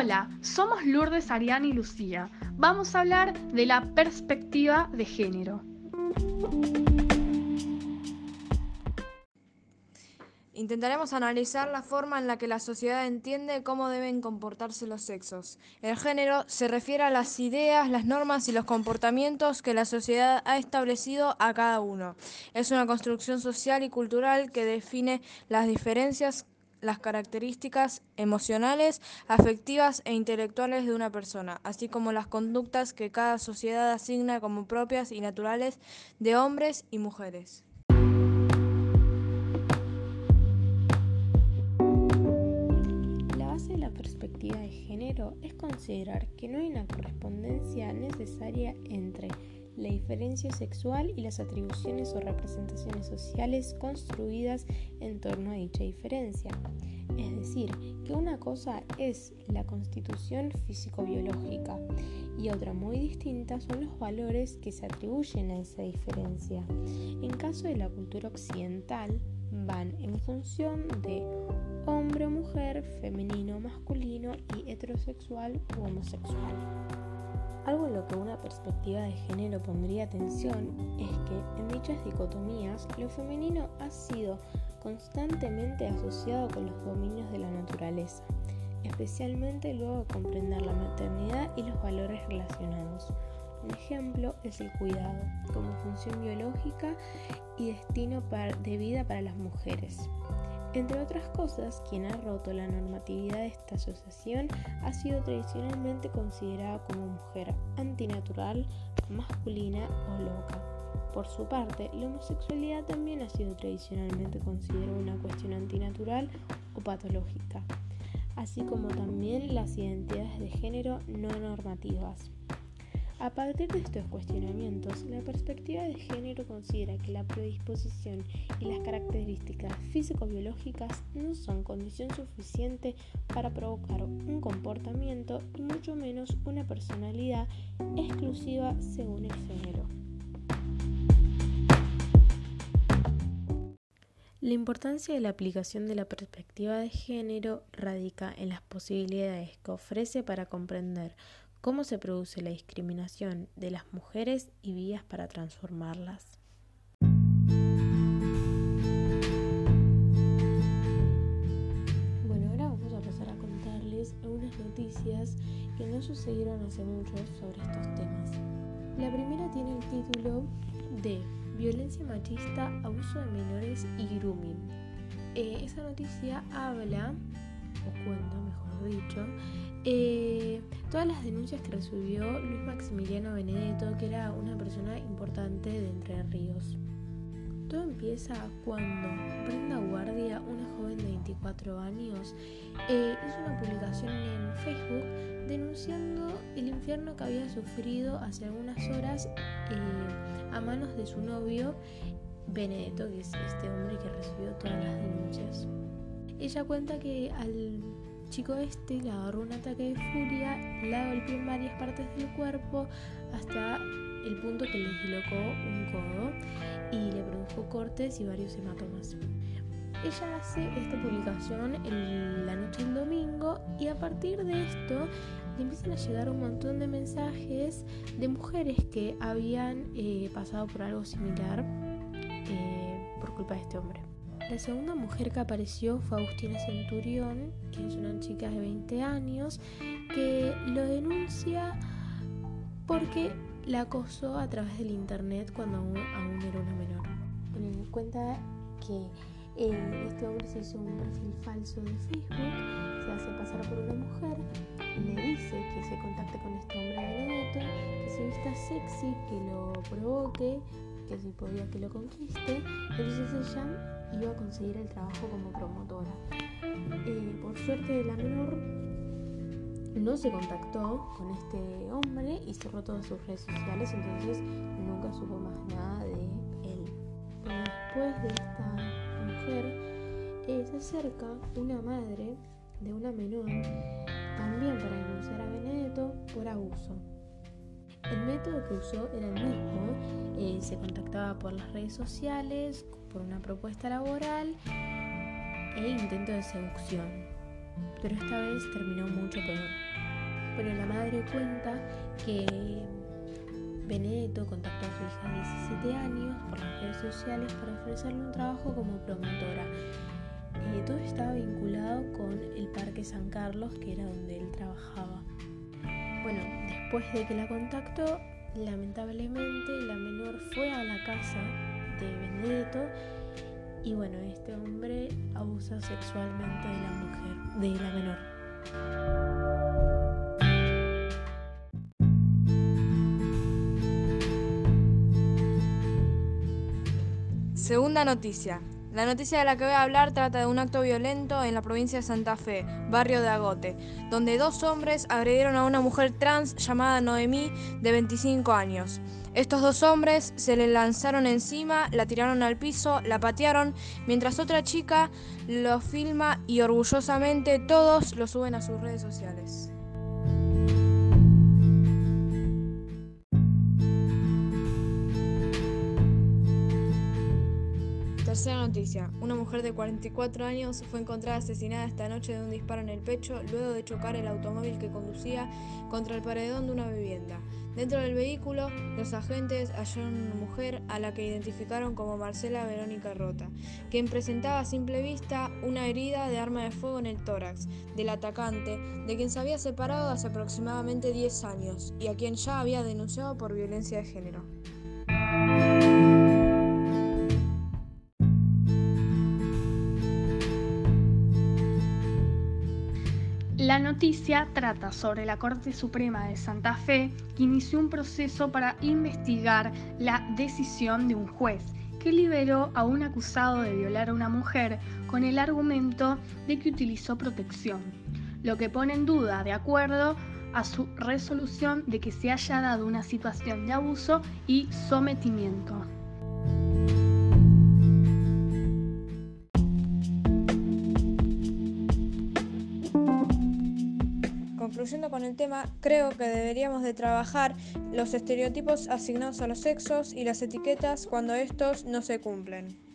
Hola, somos Lourdes, Ariana y Lucía. Vamos a hablar de la perspectiva de género. Intentaremos analizar la forma en la que la sociedad entiende cómo deben comportarse los sexos. El género se refiere a las ideas, las normas y los comportamientos que la sociedad ha establecido a cada uno. Es una construcción social y cultural que define las diferencias las características emocionales, afectivas e intelectuales de una persona, así como las conductas que cada sociedad asigna como propias y naturales de hombres y mujeres. La base de la perspectiva de género es considerar que no hay una correspondencia necesaria entre la diferencia sexual y las atribuciones o representaciones sociales construidas en torno a dicha diferencia. Es decir, que una cosa es la constitución físico-biológica y otra muy distinta son los valores que se atribuyen a esa diferencia. En caso de la cultura occidental, van en función de hombre o mujer, femenino, masculino y heterosexual u homosexual. Algo en lo que una perspectiva de género pondría atención es que en dichas dicotomías lo femenino ha sido constantemente asociado con los dominios de la naturaleza, especialmente luego de comprender la maternidad y los valores relacionados. Un ejemplo es el cuidado, como función biológica y destino de vida para las mujeres. Entre otras cosas, quien ha roto la normatividad de esta asociación ha sido tradicionalmente considerada como mujer antinatural, masculina o loca. Por su parte, la homosexualidad también ha sido tradicionalmente considerada una cuestión antinatural o patológica, así como también las identidades de género no normativas. A partir de estos cuestionamientos, la perspectiva de género considera que la predisposición y las características físico-biológicas no son condición suficiente para provocar un comportamiento y mucho menos una personalidad exclusiva según el género. La importancia de la aplicación de la perspectiva de género radica en las posibilidades que ofrece para comprender cómo se produce la discriminación de las mujeres y vías para transformarlas. Bueno, ahora vamos a pasar a contarles algunas noticias que no sucedieron hace mucho sobre estos temas. La primera tiene el título de Violencia machista, abuso de menores y grooming. Eh, esa noticia habla, o cuenta mejor dicho, eh, todas las denuncias que recibió Luis Maximiliano Benedetto, que era una persona importante de Entre Ríos. Todo empieza cuando Brenda Guardia, una joven de 24 años, eh, hizo una publicación en Facebook denunciando el infierno que había sufrido hace algunas horas eh, a manos de su novio Benedetto, que es este hombre que recibió todas las denuncias. Ella cuenta que al chico este le agarró un ataque de furia, la golpeó en varias partes del cuerpo hasta el punto que le dislocó un codo y le produjo cortes y varios hematomas. Ella hace esta publicación en la noche del domingo y a partir de esto le empiezan a llegar un montón de mensajes de mujeres que habían eh, pasado por algo similar eh, por culpa de este hombre. La segunda mujer que apareció fue Agustina Centurión, que es una chica de 20 años, que lo denuncia porque la acosó a través del internet cuando aún, era una menor. cuenta que eh, este hombre se hizo un perfil falso de Facebook, se hace pasar por una mujer, le dice que se contacte con este hombre Benedetto, que se vista sexy, que lo provoque, que si podía que lo conquiste. Entonces ella iba a conseguir el trabajo como promotora. Eh, por suerte la menor no se contactó con este hombre y cerró todas sus redes sociales, entonces nunca supo más nada de él. después de esta mujer eh, se acerca una madre de una menor también para denunciar a Benedetto por abuso. El método que usó era el mismo, eh, se contactaba por las redes sociales, por una propuesta laboral e intento de seducción. pero esta vez terminó mucho peor. Bueno, la madre cuenta que Benedetto contactó a su hija de 17 años por las redes sociales para ofrecerle un trabajo como promotora. Eh, todo estaba vinculado con el Parque San Carlos, que era donde él trabajaba. Bueno, después de que la contactó, lamentablemente la menor fue a la casa de Benedetto y bueno, este hombre abusa sexualmente de la mujer, de la menor. Segunda noticia. La noticia de la que voy a hablar trata de un acto violento en la provincia de Santa Fe, barrio de Agote, donde dos hombres agredieron a una mujer trans llamada Noemí de 25 años. Estos dos hombres se le lanzaron encima, la tiraron al piso, la patearon, mientras otra chica lo filma y orgullosamente todos lo suben a sus redes sociales. Tercera noticia. Una mujer de 44 años fue encontrada asesinada esta noche de un disparo en el pecho luego de chocar el automóvil que conducía contra el paredón de una vivienda. Dentro del vehículo, los agentes hallaron una mujer a la que identificaron como Marcela Verónica Rota, quien presentaba a simple vista una herida de arma de fuego en el tórax del atacante, de quien se había separado hace aproximadamente 10 años y a quien ya había denunciado por violencia de género. La noticia trata sobre la Corte Suprema de Santa Fe que inició un proceso para investigar la decisión de un juez que liberó a un acusado de violar a una mujer con el argumento de que utilizó protección, lo que pone en duda, de acuerdo a su resolución, de que se haya dado una situación de abuso y sometimiento. Concluyendo con el tema, creo que deberíamos de trabajar los estereotipos asignados a los sexos y las etiquetas cuando estos no se cumplen.